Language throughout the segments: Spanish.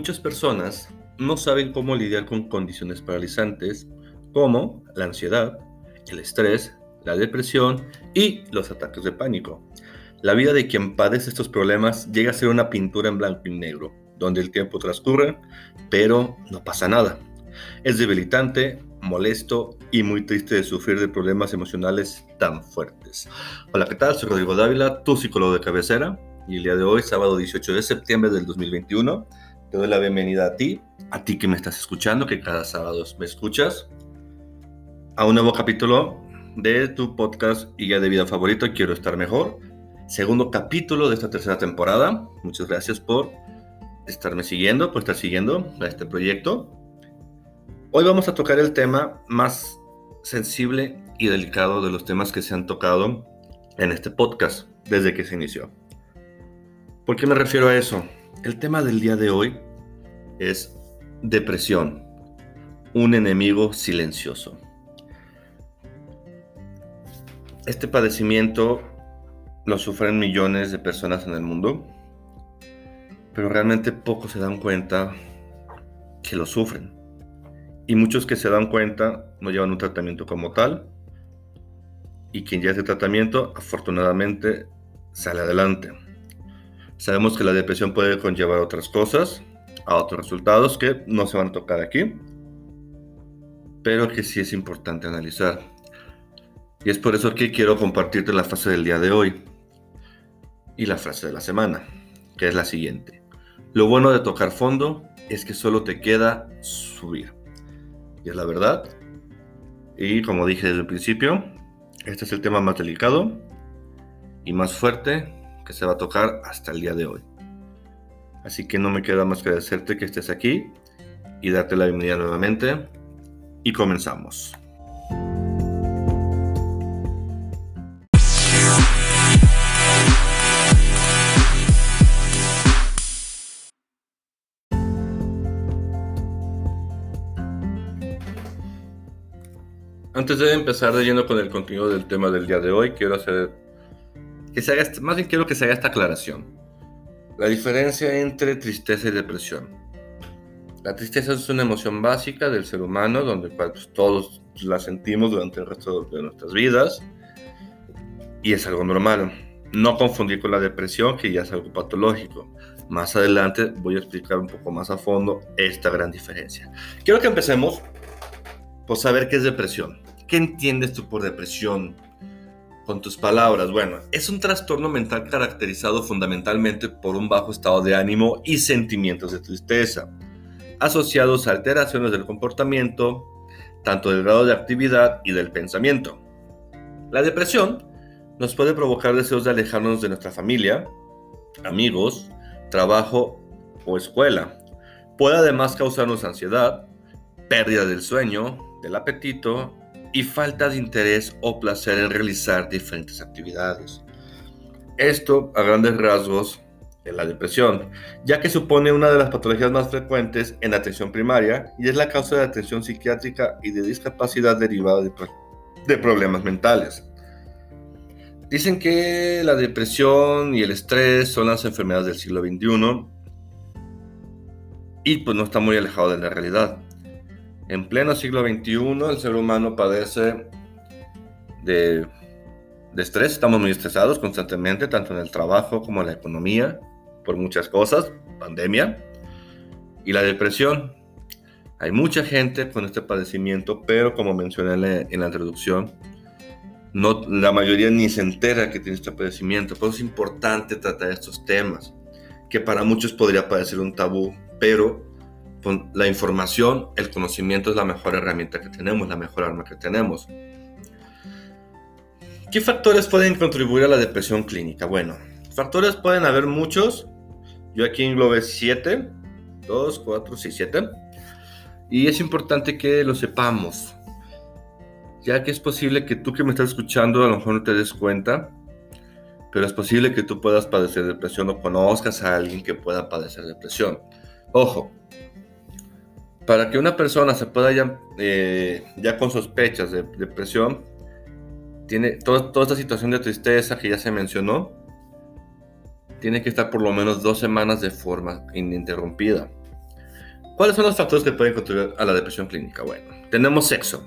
Muchas personas no saben cómo lidiar con condiciones paralizantes como la ansiedad, el estrés, la depresión y los ataques de pánico. La vida de quien padece estos problemas llega a ser una pintura en blanco y negro, donde el tiempo transcurre, pero no pasa nada. Es debilitante, molesto y muy triste de sufrir de problemas emocionales tan fuertes. Hola, ¿qué tal? Soy Rodrigo Dávila, tu psicólogo de cabecera, y el día de hoy, sábado 18 de septiembre del 2021, te doy la bienvenida a ti, a ti que me estás escuchando, que cada sábado me escuchas, a un nuevo capítulo de tu podcast y Guía de Vida Favorito, Quiero Estar Mejor. Segundo capítulo de esta tercera temporada. Muchas gracias por estarme siguiendo, por estar siguiendo a este proyecto. Hoy vamos a tocar el tema más sensible y delicado de los temas que se han tocado en este podcast desde que se inició. ¿Por qué me refiero a eso? El tema del día de hoy es depresión, un enemigo silencioso. Este padecimiento lo sufren millones de personas en el mundo, pero realmente pocos se dan cuenta que lo sufren. Y muchos que se dan cuenta no llevan un tratamiento como tal, y quien ya hace tratamiento afortunadamente sale adelante. Sabemos que la depresión puede conllevar otras cosas, a otros resultados que no se van a tocar aquí, pero que sí es importante analizar. Y es por eso que quiero compartirte la frase del día de hoy y la frase de la semana, que es la siguiente. Lo bueno de tocar fondo es que solo te queda subir. Y es la verdad. Y como dije desde el principio, este es el tema más delicado y más fuerte se va a tocar hasta el día de hoy. Así que no me queda más que agradecerte que estés aquí y darte la bienvenida nuevamente. Y comenzamos. Antes de empezar de lleno con el contenido del tema del día de hoy, quiero hacer que se haga, más bien quiero que se haga esta aclaración. La diferencia entre tristeza y depresión. La tristeza es una emoción básica del ser humano, donde pues, todos la sentimos durante el resto de nuestras vidas, y es algo normal. No confundir con la depresión, que ya es algo patológico. Más adelante voy a explicar un poco más a fondo esta gran diferencia. Quiero que empecemos por saber qué es depresión. ¿Qué entiendes tú por depresión? Con tus palabras. Bueno, es un trastorno mental caracterizado fundamentalmente por un bajo estado de ánimo y sentimientos de tristeza, asociados a alteraciones del comportamiento, tanto del grado de actividad y del pensamiento. La depresión nos puede provocar deseos de alejarnos de nuestra familia, amigos, trabajo o escuela. Puede además causarnos ansiedad, pérdida del sueño, del apetito y falta de interés o placer en realizar diferentes actividades. Esto, a grandes rasgos, es la depresión, ya que supone una de las patologías más frecuentes en la atención primaria y es la causa de atención psiquiátrica y de discapacidad derivada de, de problemas mentales. Dicen que la depresión y el estrés son las enfermedades del siglo XXI y pues no está muy alejado de la realidad. En pleno siglo XXI el ser humano padece de, estrés, estamos muy estresados constantemente, tanto en el trabajo como en la economía, por muchas cosas, pandemia, y la depresión. Hay mucha gente con este padecimiento, pero como mencioné en la introducción, no, la mayoría ni se entera que tiene este padecimiento. Por eso es importante tratar estos temas, que para muchos podría parecer un tabú, pero la información, el conocimiento es la mejor herramienta que tenemos, la mejor arma que tenemos. ¿Qué factores pueden contribuir a la depresión clínica? Bueno, factores pueden haber muchos. Yo aquí englobé 7, 2, 4, 6, 7. Y es importante que lo sepamos, ya que es posible que tú que me estás escuchando a lo mejor no te des cuenta, pero es posible que tú puedas padecer depresión o conozcas a alguien que pueda padecer depresión. Ojo, para que una persona se pueda ya, eh, ya con sospechas de depresión, tiene toda, esta situación de tristeza que ya se mencionó, tiene que estar por lo menos dos semanas de forma ininterrumpida. ¿Cuáles son los factores que pueden contribuir a la depresión clínica? Bueno, tenemos sexo.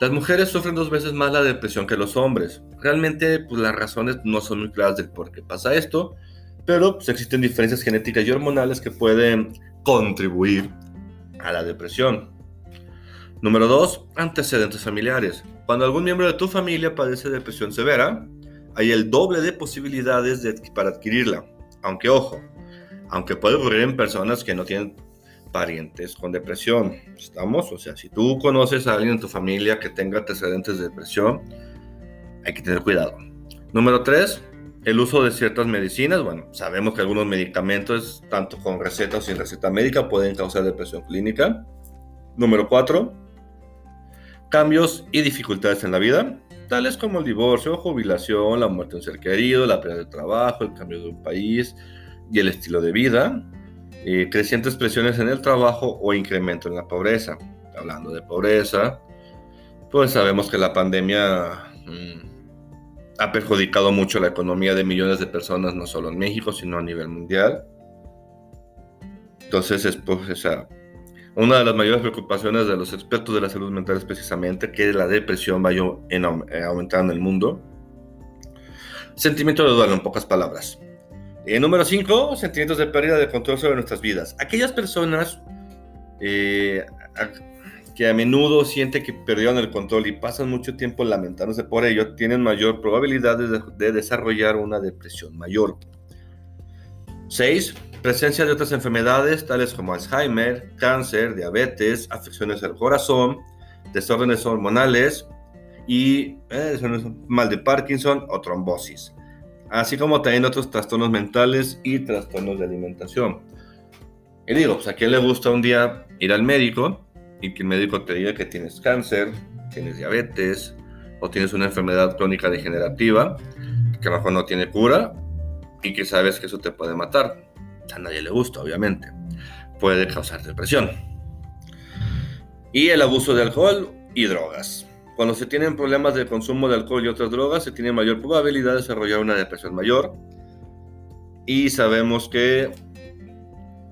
Las mujeres sufren dos veces más la depresión que los hombres. Realmente, pues las razones no son muy claras del por qué pasa esto, pero pues, existen diferencias genéticas y hormonales que pueden contribuir a la depresión. Número 2. Antecedentes familiares. Cuando algún miembro de tu familia padece depresión severa, hay el doble de posibilidades de, para adquirirla. Aunque ojo, aunque puede ocurrir en personas que no tienen parientes con depresión. ¿Estamos? O sea, si tú conoces a alguien en tu familia que tenga antecedentes de depresión, hay que tener cuidado. Número 3 el uso de ciertas medicinas, bueno, sabemos que algunos medicamentos, tanto con receta o sin receta médica, pueden causar depresión clínica. Número 4. Cambios y dificultades en la vida, tales como el divorcio, jubilación, la muerte de un ser querido, la pérdida de trabajo, el cambio de un país y el estilo de vida, eh, crecientes presiones en el trabajo o incremento en la pobreza. Hablando de pobreza, pues sabemos que la pandemia... Mm, ha perjudicado mucho la economía de millones de personas, no solo en México, sino a nivel mundial. Entonces, es pues, una de las mayores preocupaciones de los expertos de la salud mental es precisamente que la depresión vaya en, eh, aumentando en el mundo. Sentimiento de duelo, en pocas palabras. Eh, número 5, sentimientos de pérdida de control sobre nuestras vidas. Aquellas personas eh, que a menudo sienten que perdieron el control y pasan mucho tiempo lamentándose por ello, tienen mayor probabilidad de, desarrollar una depresión mayor. 6. Presencia de otras enfermedades tales como Alzheimer, cáncer, diabetes, afecciones al corazón, desórdenes hormonales y eh, mal de Parkinson o trombosis, así como también otros trastornos mentales y trastornos de alimentación. Y digo, pues a quién le gusta un día ir al médico y que el médico te diga que tienes cáncer, tienes diabetes o tienes una enfermedad crónica degenerativa que a lo mejor no tiene cura y que sabes que eso te puede matar. A nadie le gusta, obviamente. Puede causar depresión. Y el abuso de alcohol y drogas. Cuando se tienen problemas de consumo de alcohol y otras drogas, se tiene mayor probabilidad de desarrollar una depresión mayor. Y sabemos que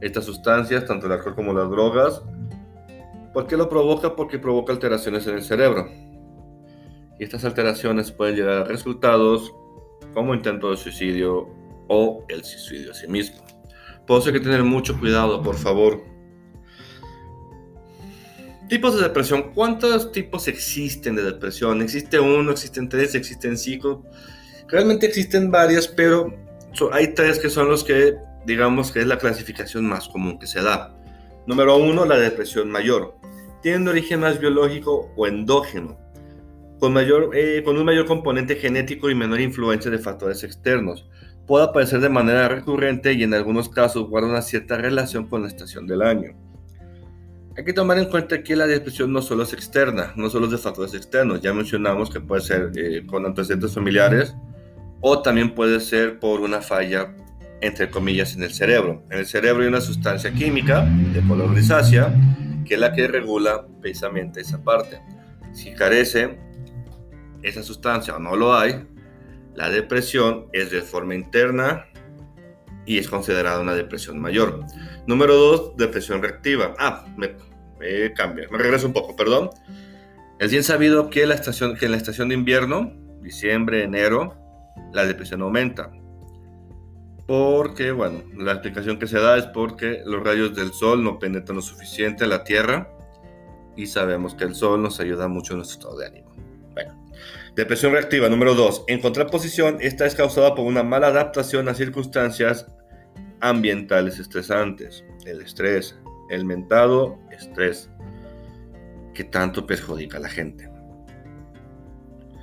estas sustancias, tanto el alcohol como las drogas, ¿Por qué lo provoca? Porque provoca alteraciones en el cerebro. Y estas alteraciones pueden llegar a resultados como intento de suicidio o el suicidio a sí mismo. Por eso hay que tener mucho cuidado, por favor. Tipos de depresión. ¿Cuántos tipos existen de depresión? ¿Existe uno? ¿Existen tres? ¿Existen cinco? Realmente existen varias, pero hay tres que son los que digamos que es la clasificación más común que se da. Número uno, la depresión mayor. Tiene un origen más biológico o endógeno, con, mayor, eh, con un mayor componente genético y menor influencia de factores externos. Puede aparecer de manera recurrente y en algunos casos guarda una cierta relación con la estación del año. Hay que tomar en cuenta que la depresión no solo es externa, no solo es de factores externos. Ya mencionamos que puede ser eh, con antecedentes familiares o también puede ser por una falla entre comillas, en el cerebro. En el cerebro hay una sustancia química de color grisácea que es la que regula precisamente esa parte. Si carece esa sustancia o no lo hay, la depresión es de forma interna y es considerada una depresión mayor. Número 2, depresión reactiva. Ah, me, me cambia, me regreso un poco, perdón. Es bien sabido que, la estación, que en la estación de invierno, diciembre, enero, la depresión aumenta. Porque, bueno, la explicación que se da es porque los rayos del sol no penetran lo suficiente a la Tierra y sabemos que el sol nos ayuda mucho en nuestro estado de ánimo. Bueno, depresión reactiva número 2. En contraposición, esta es causada por una mala adaptación a circunstancias ambientales estresantes. El estrés, el mentado estrés, que tanto perjudica a la gente.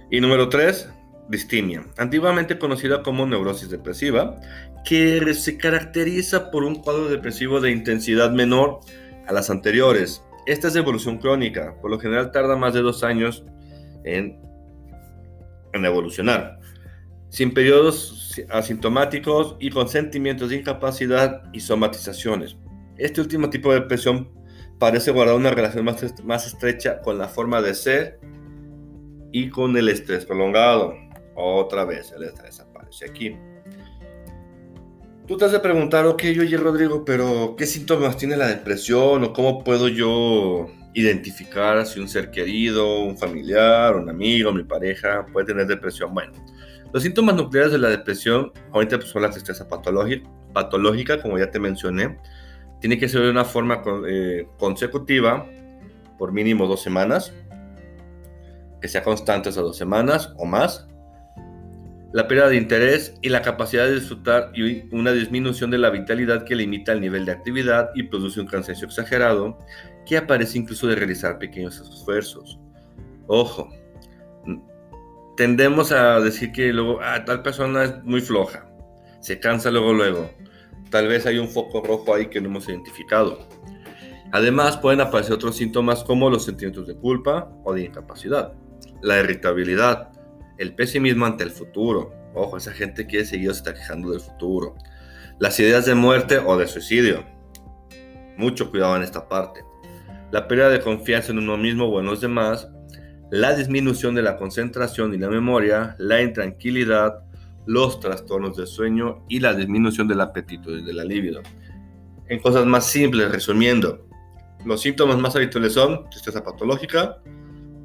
Y número 3, distimia, antiguamente conocida como neurosis depresiva, que se caracteriza por un cuadro depresivo de intensidad menor a las anteriores. Esta es evolución crónica, por lo general tarda más de dos años en, en evolucionar, sin periodos asintomáticos y con sentimientos de incapacidad y somatizaciones. Este último tipo de depresión parece guardar una relación más, más estrecha con la forma de ser y con el estrés prolongado. Otra vez el estrés aparece aquí. Tú te has de preguntar, ok, oye Rodrigo, pero ¿qué síntomas tiene la depresión o cómo puedo yo identificar si un ser querido, un familiar, un amigo, mi pareja puede tener depresión? Bueno, los síntomas nucleares de la depresión, ahorita pues, son la tristeza patológica, como ya te mencioné, tiene que ser de una forma eh, consecutiva por mínimo dos semanas, que sea constante esas dos semanas o más, la pérdida de interés y la capacidad de disfrutar y una disminución de la vitalidad que limita el nivel de actividad y produce un cansancio exagerado que aparece incluso de realizar pequeños esfuerzos. Ojo, tendemos a decir que luego, ah, tal persona es muy floja, se cansa luego, luego. Tal vez hay un foco rojo ahí que no hemos identificado. Además, pueden aparecer otros síntomas como los sentimientos de culpa o de incapacidad, la irritabilidad, el pesimismo ante el futuro. Ojo, esa gente quiere seguir se está quejando del futuro. Las ideas de muerte o de suicidio. Mucho cuidado en esta parte. La pérdida de confianza en uno mismo o en los demás. La disminución de la concentración y la memoria. La intranquilidad. Los trastornos del sueño y la disminución del apetito y de la libido. En cosas más simples, resumiendo, los síntomas más habituales son tristeza patológica,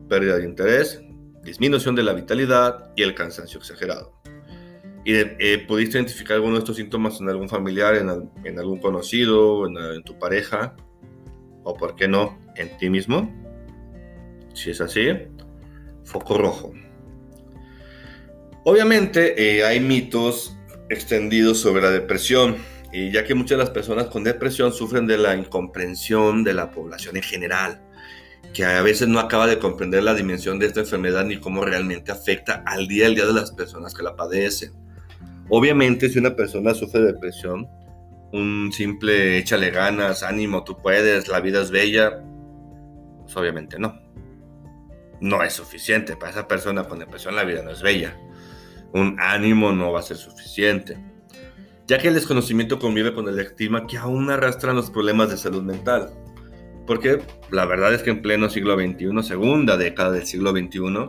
pérdida de interés, disminución de la vitalidad y el cansancio exagerado. ¿Y eh, pudiste identificar alguno de estos síntomas en algún familiar, en, algún conocido, en, tu pareja? ¿O por qué no, en ti mismo? Si es así, foco rojo. Obviamente eh, hay mitos extendidos sobre la depresión, y ya que muchas de las personas con depresión sufren de la incomprensión de la población en general que a veces no acaba de comprender la dimensión de esta enfermedad ni cómo realmente afecta al día a día de las personas que la padecen. Obviamente, si una persona sufre de depresión, un simple échale ganas, ánimo, tú puedes, la vida es bella, pues obviamente no. No es suficiente. Para esa persona con depresión la vida no es bella. Un ánimo no va a ser suficiente. Ya que el desconocimiento convive con el estigma que aún arrastran los problemas de salud mental. Porque la verdad es que en pleno siglo XXI, segunda década del siglo XXI,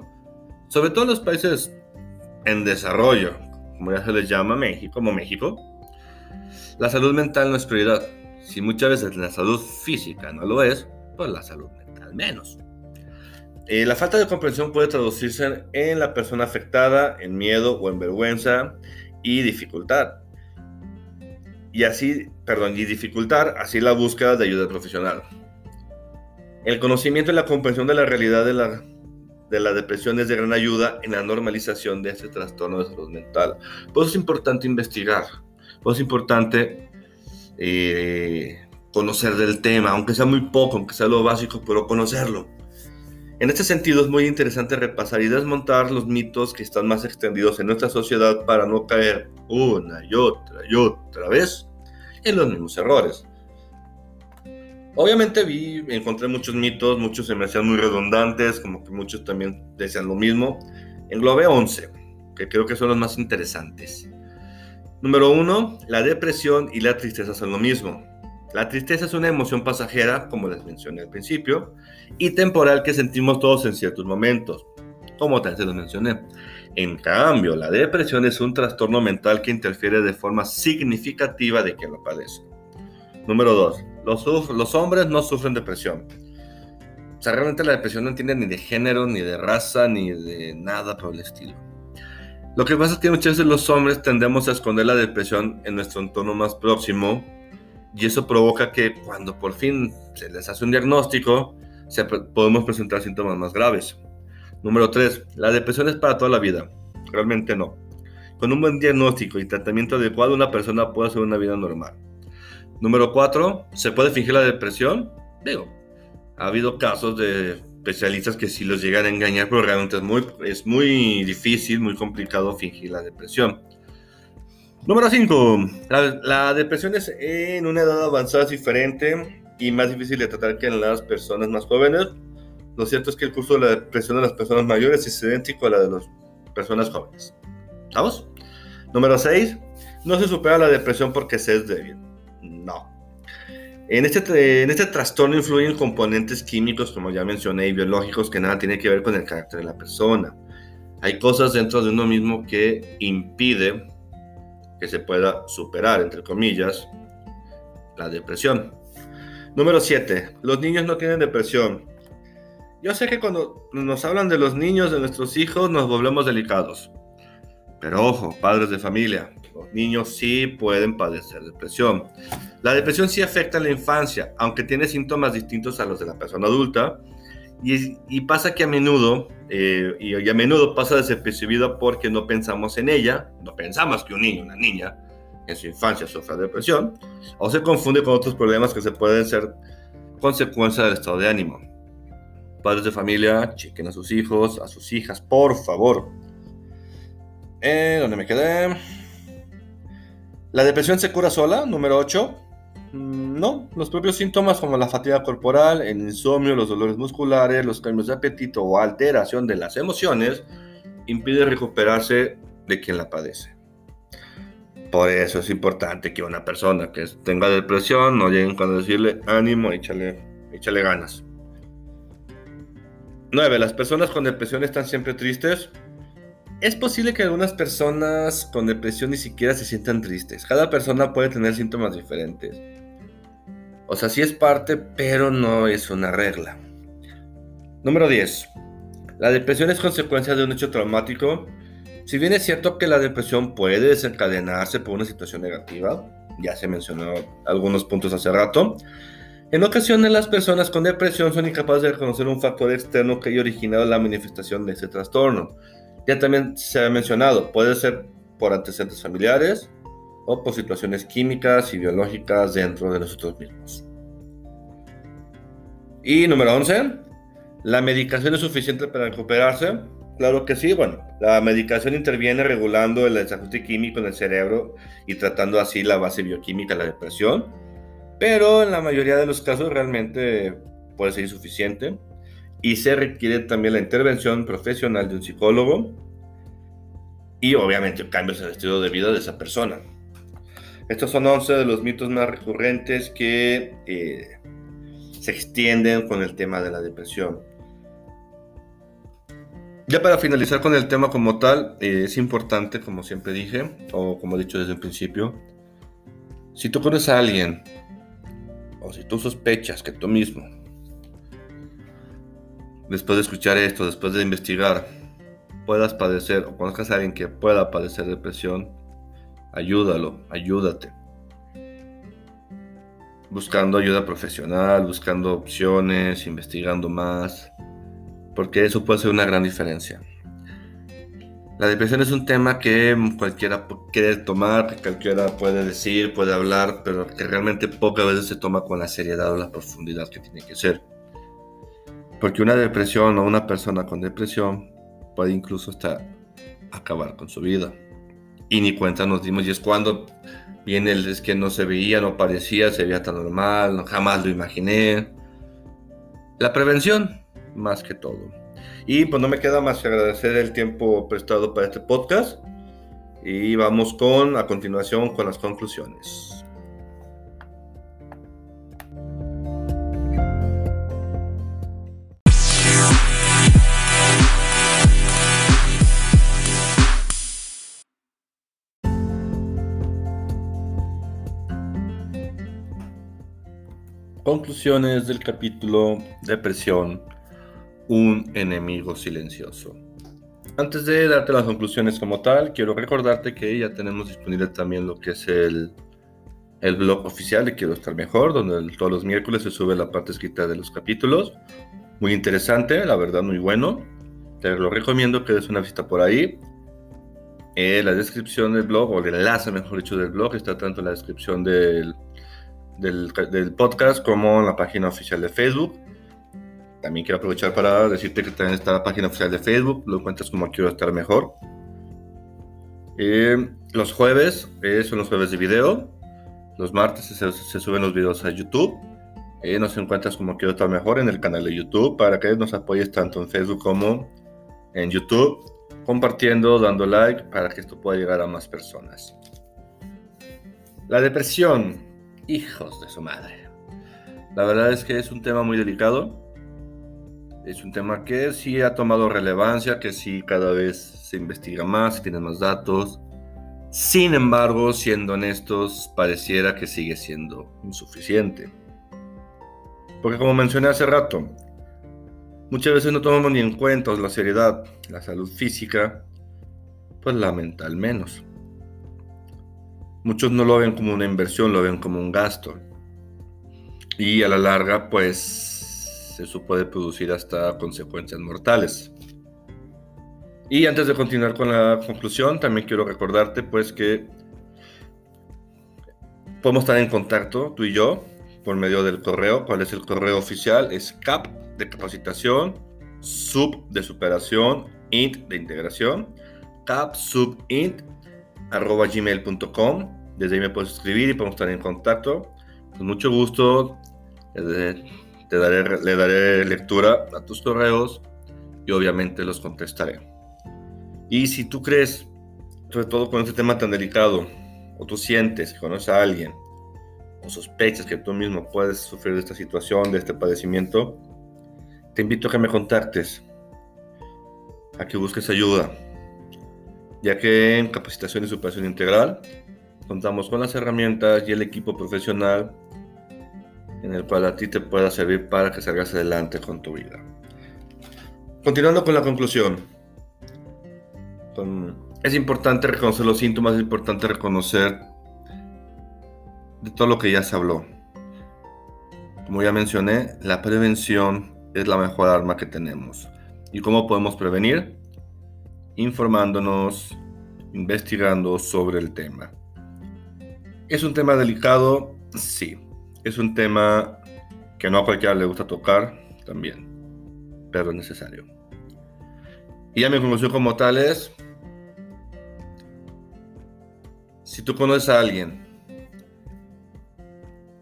sobre todo los países en desarrollo, como ya se les llama México, como México, la salud mental no es prioridad. Si muchas veces la salud física no lo es, pues la salud mental menos. Eh, la falta de comprensión puede traducirse en la persona afectada en miedo o en vergüenza y dificultad. Y así, perdón, y dificultar así la búsqueda de ayuda profesional. El conocimiento y la comprensión de la realidad de la, de depresión es de gran ayuda en la normalización de este trastorno de salud mental. Por eso es importante investigar, por eso es importante eh, conocer del tema, aunque sea muy poco, aunque sea lo básico, pero conocerlo. En este sentido es muy interesante repasar y desmontar los mitos que están más extendidos en nuestra sociedad para no caer una y otra y otra vez en los mismos errores. Obviamente vi, encontré muchos mitos, muchos se me hacían muy redundantes, como que muchos también decían lo mismo. Englobé 11, que creo que son los más interesantes. Número 1, la depresión y la tristeza son lo mismo. La tristeza es una emoción pasajera, como les mencioné al principio, y temporal que sentimos todos en ciertos momentos, como también se los mencioné. En cambio, la depresión es un trastorno mental que interfiere de forma significativa de quien lo padece. Número 2. Los, hombres no sufren depresión. O sea, realmente la depresión no entiende ni de género, ni de raza, ni de nada por el estilo. Lo que pasa es que muchas veces los hombres tendemos a esconder la depresión en nuestro entorno más próximo y eso provoca que cuando por fin se les hace un diagnóstico, se, podemos presentar síntomas más graves. Número 3. La depresión es para toda la vida. Realmente no. Con un buen diagnóstico y tratamiento adecuado, una persona puede hacer una vida normal. Número cuatro, ¿se puede fingir la depresión? Digo, ha habido casos de especialistas que sí los llegan a engañar, pero realmente es muy, es muy difícil, muy complicado fingir la depresión. Número 5. La, la, depresión es en una edad avanzada es diferente y más difícil de tratar que en las personas más jóvenes. Lo cierto es que el curso de la depresión de las personas mayores es idéntico a la de las personas jóvenes. ¿Estamos? Número 6. No se supera la depresión porque se es débil. No. En este, en este trastorno influyen componentes químicos, como ya mencioné, y biológicos que nada tienen que ver con el carácter de la persona. Hay cosas dentro de uno mismo que impide que se pueda superar, entre comillas, la depresión. Número 7. Los niños no tienen depresión. Yo sé que cuando nos hablan de los niños, de nuestros hijos, nos volvemos delicados. Pero ojo, padres de familia, los niños sí pueden padecer depresión. La depresión sí afecta a la infancia, aunque tiene síntomas distintos a los de la persona adulta. Y, pasa que a menudo, eh, y, a menudo pasa desapercibida porque no pensamos en ella, no pensamos que un niño, una niña, en su infancia sufra depresión, o se confunde con otros problemas que se pueden ser consecuencia del estado de ánimo. Padres de familia, chequen a sus hijos, a sus hijas, por favor. Eh, ¿Dónde me quedé? ¿La depresión se cura sola? Número 8. Mm, no, los propios síntomas como la fatiga corporal, el insomnio, los dolores musculares, los cambios de apetito o alteración de las emociones impiden recuperarse de quien la padece. Por eso es importante que una persona que tenga depresión no lleguen cuando decirle ánimo, échale, échale ganas. 9. Las personas con depresión están siempre tristes. Es posible que algunas personas con depresión ni siquiera se sientan tristes. Cada persona puede tener síntomas diferentes. O sea, sí es parte, pero no es una regla. Número 10. La depresión es consecuencia de un hecho traumático. Si bien es cierto que la depresión puede desencadenarse por una situación negativa, ya se mencionó algunos puntos hace rato, en ocasiones las personas con depresión son incapaces de reconocer un factor externo que haya originado la manifestación de ese trastorno ya también se ha mencionado, puede ser por antecedentes familiares o por situaciones químicas y biológicas dentro de nosotros mismos. Y número 11, ¿la medicación es suficiente para recuperarse? Claro que sí, bueno, la medicación interviene regulando el desajuste químico en el cerebro y tratando así la base bioquímica de la depresión, pero en la mayoría de los casos realmente puede ser insuficiente y se requiere también la intervención profesional de un psicólogo y obviamente cambios en el estilo de vida de esa persona. Estos son 11 de los mitos más recurrentes que eh, se extienden con el tema de la depresión. Ya para finalizar con el tema como tal, eh, es importante, como siempre dije, o como he dicho desde el principio, si tú conoces a alguien, o si tú sospechas que tú mismo después de escuchar esto, después de investigar, puedas padecer o conozcas a alguien que pueda padecer depresión, ayúdalo, ayúdate. Buscando ayuda profesional, buscando opciones, investigando más, porque eso puede ser una gran diferencia. La depresión es un tema que cualquiera quiere tomar, que cualquiera puede decir, puede hablar, pero que realmente pocas veces se toma con la seriedad o la profundidad que tiene que ser. Porque una depresión o una persona con depresión puede incluso hasta acabar con su vida. Y ni cuenta nos dimos, y es cuando viene el es que no se veía, no parecía, se veía tan normal, jamás lo imaginé. La prevención, más que todo. Y pues no me queda más que agradecer el tiempo prestado para este podcast. Y vamos con, a continuación, con las conclusiones. Conclusiones del capítulo Depresión, un enemigo silencioso. Antes de darte las conclusiones como tal, quiero recordarte que ya tenemos disponible también lo que es el, el blog oficial de Quiero Estar Mejor, donde todos los miércoles se sube la parte escrita de los capítulos. Muy interesante, la verdad muy bueno. Te lo recomiendo que des una visita por ahí. Eh, la descripción del blog, o el enlace mejor dicho del blog, está tanto en la descripción del del, podcast como en la página oficial de Facebook. También quiero aprovechar para decirte que también está la página oficial de Facebook, lo encuentras como Quiero Estar Mejor. Eh, los jueves eh, son los jueves de video, los martes se, suben los videos a YouTube. Eh, nos encuentras como Quiero Estar Mejor en el canal de YouTube para que nos apoyes tanto en Facebook como en YouTube, compartiendo, dando like para que esto pueda llegar a más personas. La depresión Hijos de su madre. La verdad es que es un tema muy delicado. Es un tema que sí ha tomado relevancia, que sí cada vez se investiga más, tiene más datos, Sin embargo, siendo honestos, pareciera que sigue siendo insuficiente. Porque como mencioné hace rato, muchas veces no tomamos ni en cuenta la seriedad, la salud física, pues la mental menos. Muchos no lo ven como una inversión, lo ven como un gasto. Y a la larga, pues eso puede producir hasta consecuencias mortales. Y antes de continuar con la conclusión, también quiero recordarte pues que podemos estar en contacto tú y yo por medio del correo. ¿Cuál es el correo oficial? Es CAP de capacitación, sub de superación, int de integración, capsubint arroba gmail.com. Desde ahí me puedes escribir y podemos estar en contacto. Con mucho gusto eh, te daré, le daré lectura a tus correos y obviamente los contestaré. Y si tú crees, sobre todo con este tema tan delicado, o tú sientes que conoces a alguien, o sospechas que tú mismo puedes sufrir de esta situación, de este padecimiento, te invito a que me contactes, a que busques ayuda, ya que en capacitación y superación integral contamos con las herramientas y el equipo profesional en el cual a ti te pueda servir para que salgas adelante con tu vida. Continuando con la conclusión, es importante reconocer los síntomas, es importante reconocer de todo lo que ya se habló. Como ya mencioné, la prevención es la mejor arma que tenemos. ¿Y cómo podemos prevenir? Informándonos, investigando sobre el tema. ¿Es un tema delicado? Sí. Es un tema que no a cualquiera le gusta tocar, también. Pero es necesario. Y ya mi conclusión como tal es, Si tú conoces a alguien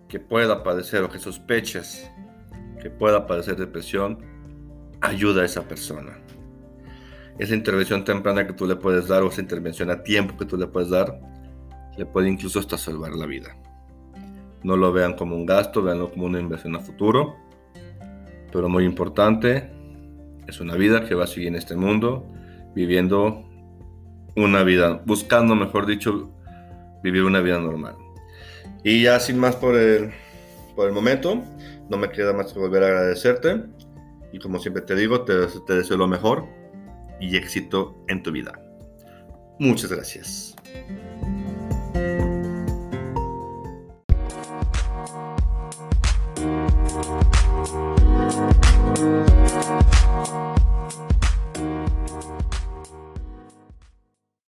que pueda padecer o que sospeches que pueda padecer depresión, ayuda a esa persona. Esa intervención temprana que tú le puedes dar o esa intervención a tiempo que tú le puedes dar, le puede incluso hasta salvar la vida. No lo vean como un gasto, veanlo como una inversión a futuro. Pero muy importante, es una vida que va a seguir en este mundo, viviendo una vida, buscando, mejor dicho, vivir una vida normal. Y ya sin más por el, por el momento, no me queda más que volver a agradecerte. Y como siempre te digo, te, te deseo lo mejor y éxito en tu vida. Muchas gracias.